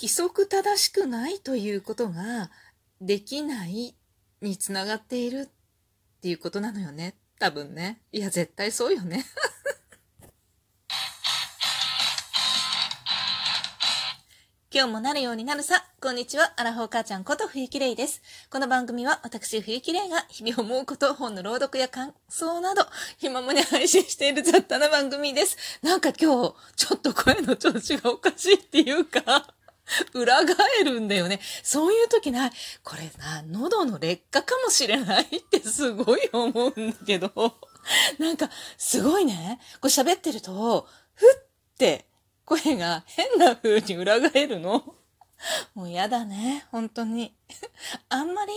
規則正しくないということができないにつながっているっていうことなのよね。多分ね。いや、絶対そうよね。今日もなるようになるさ。こんにちは。アラフォー母ちゃんこと冬木玲です。この番組は私冬木玲が日々思うこと、本の朗読や感想など、暇もに配信している雑多な番組です。なんか今日、ちょっと声の調子がおかしいっていうか、裏返るんだよね。そういう時ない。これな、喉の劣化かもしれないってすごい思うんだけど。なんか、すごいね。これ喋ってると、ふって声が変な風に裏返るの。もう嫌だね。本当に。あんまり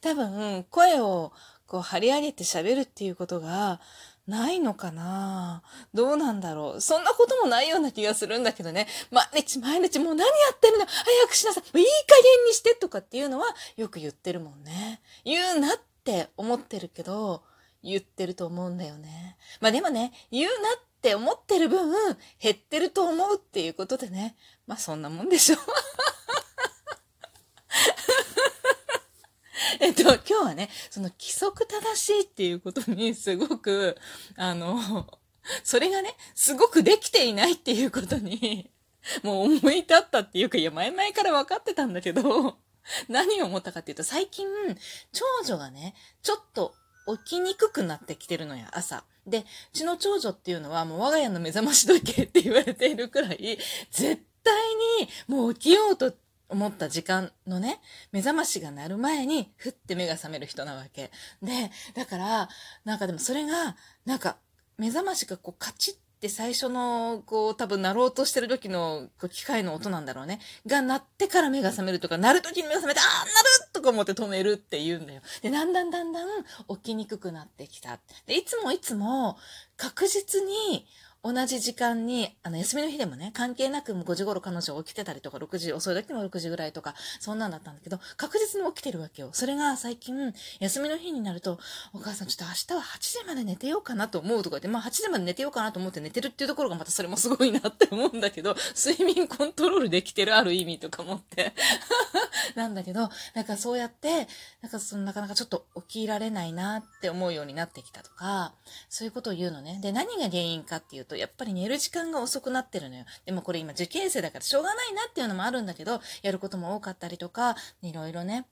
多分声をこう張り上げて喋るっていうことがないのかな？どうなんだろう？そんなこともないような気がするんだけどね。毎日毎日もう何やってるの？早くしなさいいい加減にしてとかっていうのはよく言ってるもんね。言うなって思ってるけど、言ってると思うんだよね。まあでもね、言うなって思ってる分、減ってると思うっていうことでね。まあそんなもんでしょ。えっと、今日はね、その規則正しいっていうことにすごく、あの、それがね、すごくできていないっていうことに、もう思い立ったっていうか、いや、前々から分かってたんだけど、何を思ったかっていうと、最近、長女がね、ちょっと起きにくくなってきてるのや、朝。で、うちの長女っていうのはもう我が家の目覚まし時計って言われているくらい、絶対にもう起きようと思った時間のね、目覚ましが鳴る前に、ふって目が覚める人なわけ。で、だから、なんかでもそれが、なんか、目覚ましがこうカチッって最初の、こう、多分鳴ろうとしてる時の、こう、機械の音なんだろうね。が鳴ってから目が覚めるとか、鳴る時に目が覚めて、ああ、鳴るとか思って止めるって言うんだよ。で、だんだんだんだん起きにくくなってきた。で、いつもいつも確実に同じ時間に、あの、休みの日でもね、関係なく5時頃彼女起きてたりとか、6時、遅い時も6時ぐらいとか、そんなんだったんだけど、確実に起きてるわけよ。それが最近、休みの日になると、お母さんちょっと明日は8時まで寝てようかなと思うとか言って、まあ8時まで寝てようかなと思って寝てるっていうところがまたそれもすごいなって思うんだけど、睡眠コントロールできてるある意味とか思って。なんだけど、なんかそうやって、なんかそのなかなかちょっと起きられないなって思うようになってきたとか、そういうことを言うのね。で、何が原因かっていうと、と、やっぱり寝る時間が遅くなってるのよ。でもこれ今受験生だからしょうがないなっていうのもあるんだけど、やることも多かったりとか、いろいろね。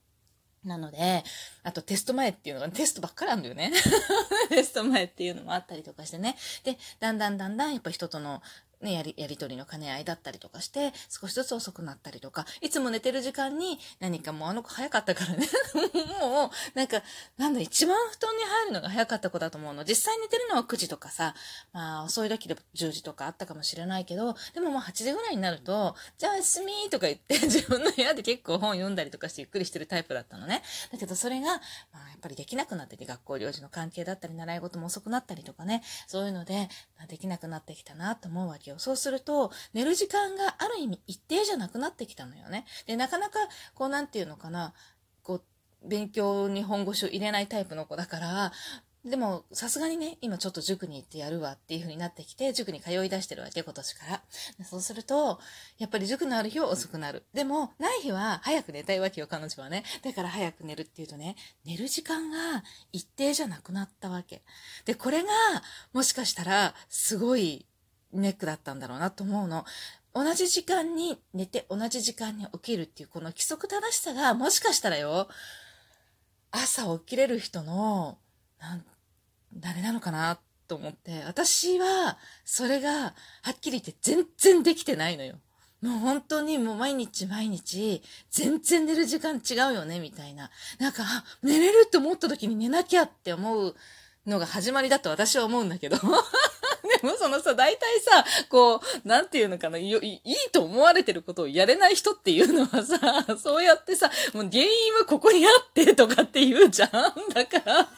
なので、あとテスト前っていうのが、テストばっかりあるんだよね。テスト前っていうのもあったりとかしてね。で、だんだんだんだんやっぱ人とのね、やり、やりとりの兼ね合いだったりとかして、少しずつ遅くなったりとか、いつも寝てる時間に何かもうあの子早かったからね、もう、なんか、なんだ、一番布団に入るのが早かった子だと思うの。実際寝てるのは9時とかさ、まあ遅い時で10時とかあったかもしれないけど、でももう8時ぐらいになると、じゃあ休みとか言って自分の部屋で結構本読んだりとかしてゆっくりしてるタイプだったのね。だけどそれが、まあっぱりできなくなってて、学校領事の関係だったり、習い事も遅くなったりとかね、そういうので、できなくなってきたなと思うわけよ。そうすると、寝る時間がある意味一定じゃなくなってきたのよね。で、なかなか、こう、なんていうのかな、こう、勉強に本腰を入れないタイプの子だから、でも、さすがにね、今ちょっと塾に行ってやるわっていう風になってきて、塾に通い出してるわけ、今年から。そうすると、やっぱり塾のある日は遅くなる。でも、ない日は早く寝たいわけよ、彼女はね。だから早く寝るっていうとね、寝る時間が一定じゃなくなったわけ。で、これが、もしかしたら、すごいネックだったんだろうなと思うの。同じ時間に寝て同じ時間に起きるっていうこの規則正しさがもしかしたらよ、朝起きれる人の、誰なのかなと思って、私はそれがはっきり言って全然できてないのよ。もう本当にもう毎日毎日全然寝る時間違うよねみたいな。なんか、寝れるって思った時に寝なきゃって思うのが始まりだと私は思うんだけど。でもそのさ、大体さ、こう、なんていうのかな、いいと思われてることをやれない人っていうのはさ、そうやってさ、もう原因はここにあってとかって言うじゃん。だから、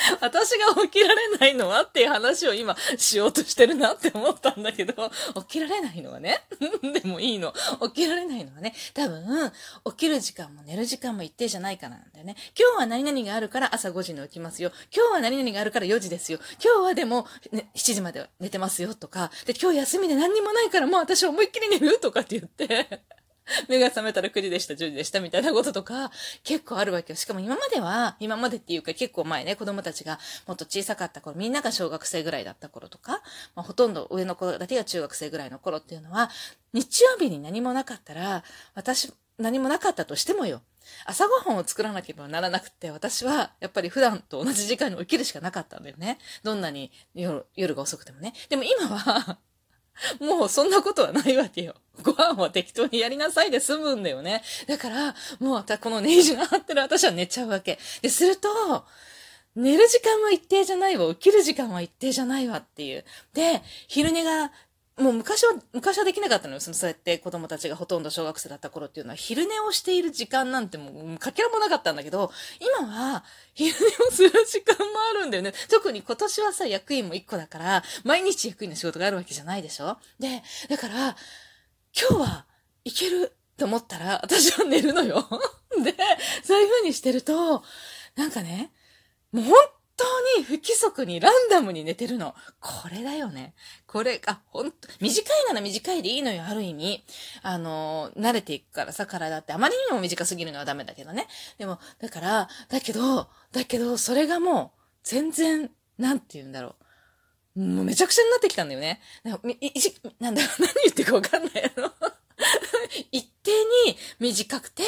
私が起きられないのはっていう話を今しようとしてるなって思ったんだけど、起きられないのはね、でもいいの。起きられないのはね、多分、起きる時間も寝る時間も一定じゃないからなんだよね。今日は何々があるから朝5時に起きますよ。今日は何々があるから4時ですよ。今日はでも、ね、7時まで寝てますよとか、で、今日休みで何にもないからもう私思いっきり寝るとかって言って、目が覚めたら9時でした、10時でしたみたいなこととか結構あるわけよ。しかも今までは、今までっていうか結構前ね、子供たちがもっと小さかった頃、みんなが小学生ぐらいだった頃とか、まあ、ほとんど上の子だけが中学生ぐらいの頃っていうのは、日曜日に何もなかったら、私、何もなかったとしてもよ。朝ごはんを作らなければならなくて、私はやっぱり普段と同じ時間に起きるしかなかったんだよね。どんなに夜夜が遅くてもね。でも今は もうそんなことはないわけよ。ご飯は適当にやりなさいで済むんだよね。だから、もうこのネイジが張ってる私は寝ちゃうわけ。で、すると、寝る時間は一定じゃないわ。起きる時間は一定じゃないわっていう。で、昼寝がもう昔は、昔はできなかったのよ。そのそうやって子供たちがほとんど小学生だった頃っていうのは、昼寝をしている時間なんてもう、かけらもなかったんだけど、今は、昼寝をする時間もあるんだよね。特に今年はさ、役員も1個だから、毎日役員の仕事があるわけじゃないでしょ？で、だから、今日はいけると思ったら、私は寝るのよ。で、そういう風にしてると、なんかね、もう本当に不規則にランダムに寝てるの。これだよね。これ、あ、ほんと、短いなら短いでいいのよ、ある意味。あの、慣れていくからさ、体って。あまりにも短すぎるのはダメだけどね。でも、だから、だけど、だけど、それがもう、全然、なんて言うんだろう。もうめちゃくちゃになってきたんだよね。なんだろう、何言ってるかわかんないの。一定に短くて、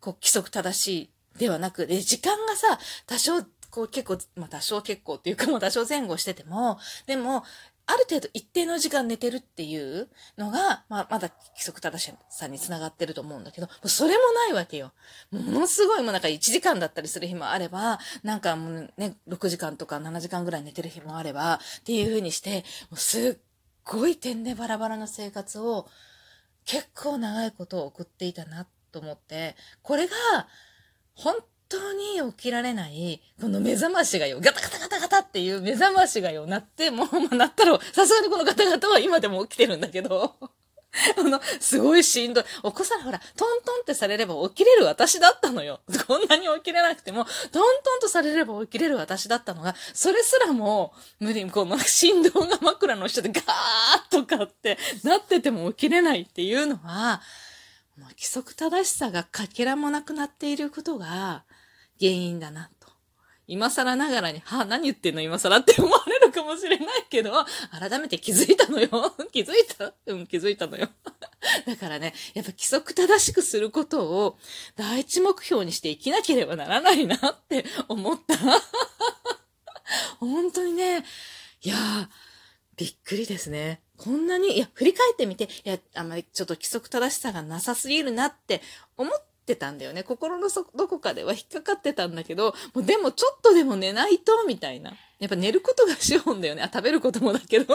こう、規則正しいではなく、で、時間がさ、多少こう結構、まあ多少結構っていうかもう多少前後してても、でも、ある程度一定の時間寝てるっていうのが、まあ、まだ規則正しさにつながってると思うんだけど、それもないわけよ。ものすごい、もうなんか1時間だったりする日もあれば、なんかもうね、6時間とか7時間ぐらい寝てる日もあれば、っていう風にして、もうすっごい点でバラバラな生活を、結構長いことを送っていたなと思って、これが、本当に起きられない、この目覚ましがよ、ガタガタガタガタっていう目覚ましがよ、なって、もう、まあ、なったら、さすがにこの方々は今でも起きてるんだけど、あの、すごいしんどい。起こさら、ほら、トントンってされれば起きれる私だったのよ。こんなに起きれなくても、トントンとされれば起きれる私だったのが、それすらも、無理に、この振動が枕の下でガーッとかってなってても起きれないっていうのは、もう規則正しさがかけらもなくなっていることが、原因だなと。今更ながらに、はあ、何言ってんの？今更って思われるかもしれないけど、改めて気づいたのよ。気づいた？うん、気づいたのよ。だからね、やっぱ規則正しくすることを第一目標にして生きなければならないなって思った。本当にね、いやー、びっくりですね。こんなに、いや、振り返ってみて、いや、あんまりちょっと規則正しさがなさすぎるなって思っってたんだよね。心のどこかでは引っかかってたんだけど、もうでもちょっとでも寝ないと、みたいな。やっぱ寝ることが資本だよね。あ、食べることもだけど。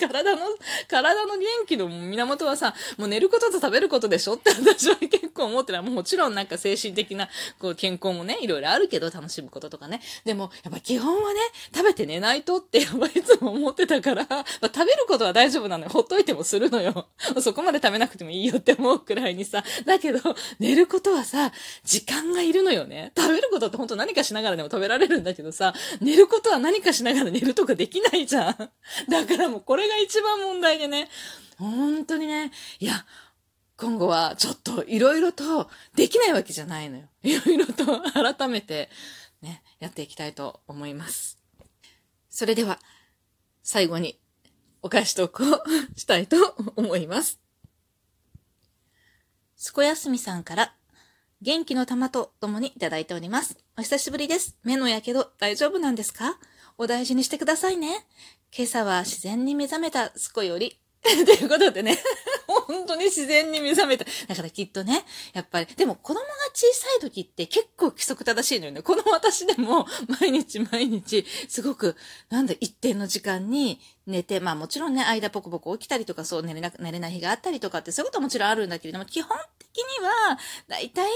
体の、体の元気の源はさ、もう寝ることと食べることでしょって私は結構思ってる。もちろんなんか精神的なこう健康もね、いろいろあるけど楽しむこととかね。でも、やっぱ基本はね、食べて寝ないとってやっぱいつも思ってたから、まあ、食べることは大丈夫なのよ。ほっといてもするのよ。そこまで食べなくてもいいよって思うくらいにさ。だけど、寝ることはさ、時間がいるのよね。食べることって本当何かしながらでも食べられるんだけどさ、寝ることは何かしながら寝るとかできないじゃん。だからもうこれが一番問題でね、本当にね、いや、今後はちょっといろいろとできないわけじゃないのよ。いろいろと改めてね、やっていきたいと思います。それでは、最後にお返し投稿したいと思います。すこやすみさんから元気の玉と共にいただいております。お久しぶりです。目のやけど大丈夫なんですか？お大事にしてくださいね。今朝は自然に目覚めたすこより。ということでね、本当に自然に目覚めた。だからきっとね、やっぱり、でも子供が小さい時って結構規則正しいのよね。この私でも 毎日毎日、すごく、なんだ、一定の時間に寝て、まあもちろんね、間ポコポコ起きたりとか、そう寝れなく、寝れない日があったりとかって、そういうことはもちろんあるんだけれども、基本的には、だいたい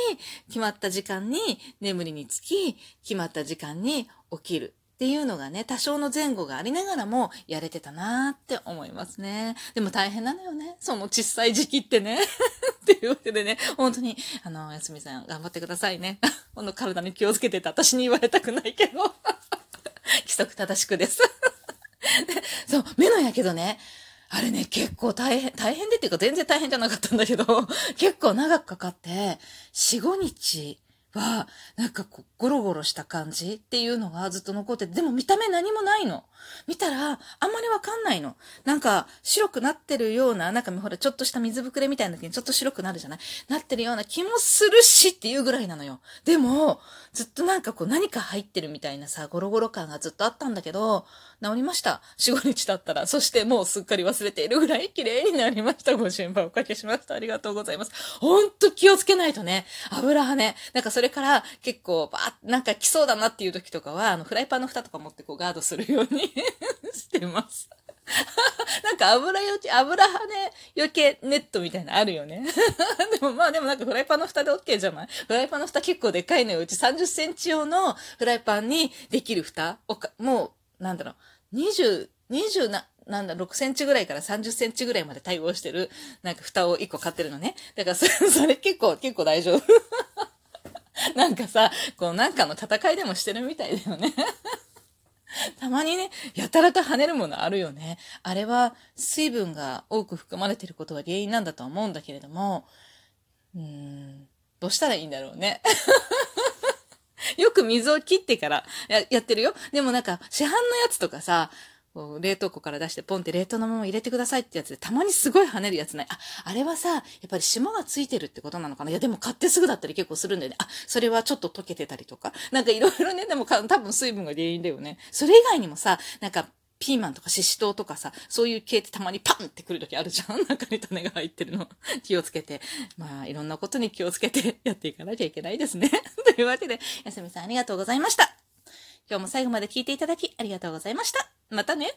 決まった時間に眠りにつき、決まった時間に起きる。っていうのがね、多少の前後がありながらもやれてたなーって思いますね。でも大変なのよね。その小さい時期ってね。っていうわけでね、本当に、あの、やすみさん頑張ってくださいね。この体に気をつけてて私に言われたくないけど。規則正しくですで。そう、目のやけどね、あれね、結構大変、大変でっていうか全然大変じゃなかったんだけど、結構長くかかって、4、5日は、なんかこう、ゴロゴロした感じっていうのがずっと残ってて、でも見た目何もないの。見たら、あんまりわかんないの。なんか、白くなってるような、なんかほら、ちょっとした水ぶくれみたいな時にちょっと白くなるじゃない？なってるような気もするしっていうぐらいなのよ。でも、ずっとなんかこう、何か入ってるみたいなさ、ゴロゴロ感がずっとあったんだけど、治りました。4、5日経ったら。そしてもうすっかり忘れているぐらい綺麗になりました。ご心配おかけしました。ありがとうございます。ほんと気をつけないとね。油はね。なんかそれから結構、ばーなんか来そうだなっていう時とかは、あの、フライパンの蓋とか持ってこうガードするように してます。なんか油よけ、油はね、余計ネットみたいなのあるよね。でもまあでもなんかフライパンの蓋で OK じゃない？フライパンの蓋結構でかいのよ。うち30センチ用のフライパンにできる蓋おか、もう、なんだろう、20、20な、なんだ、6センチぐらいから30センチぐらいまで対応してる、なんか蓋を1個買ってるのね。だからそ れ、結構、結構大丈夫。なんかさ、こうなんかの戦いでもしてるみたいだよね。たまにね、やたらと跳ねるものあるよね。あれは水分が多く含まれてることが原因なんだとは思うんだけれども、うーん、どうしたらいいんだろうね。よく水を切ってからややってるよ。でもなんか、市販のやつとかさ、こう冷凍庫から出してポンって冷凍のまま入れてくださいってやつで、たまにすごい跳ねるやつない？あ、あれはさ、やっぱり霜がついてるってことなのかな？いや、でも買ってすぐだったり結構するんだよね。あ、それはちょっと溶けてたりとか。なんかいろいろね、でも多分水分が原因だよね。それ以外にもさ、なんか、ピーマンとかシシトウとかさ、そういう系ってたまにパンってくるときあるじゃん中に種が入ってるの。気をつけて。まあ、いろんなことに気をつけてやっていかなきゃいけないですね。というわけで、やすみさんありがとうございました。今日も最後まで聞いていただきありがとうございました。またね。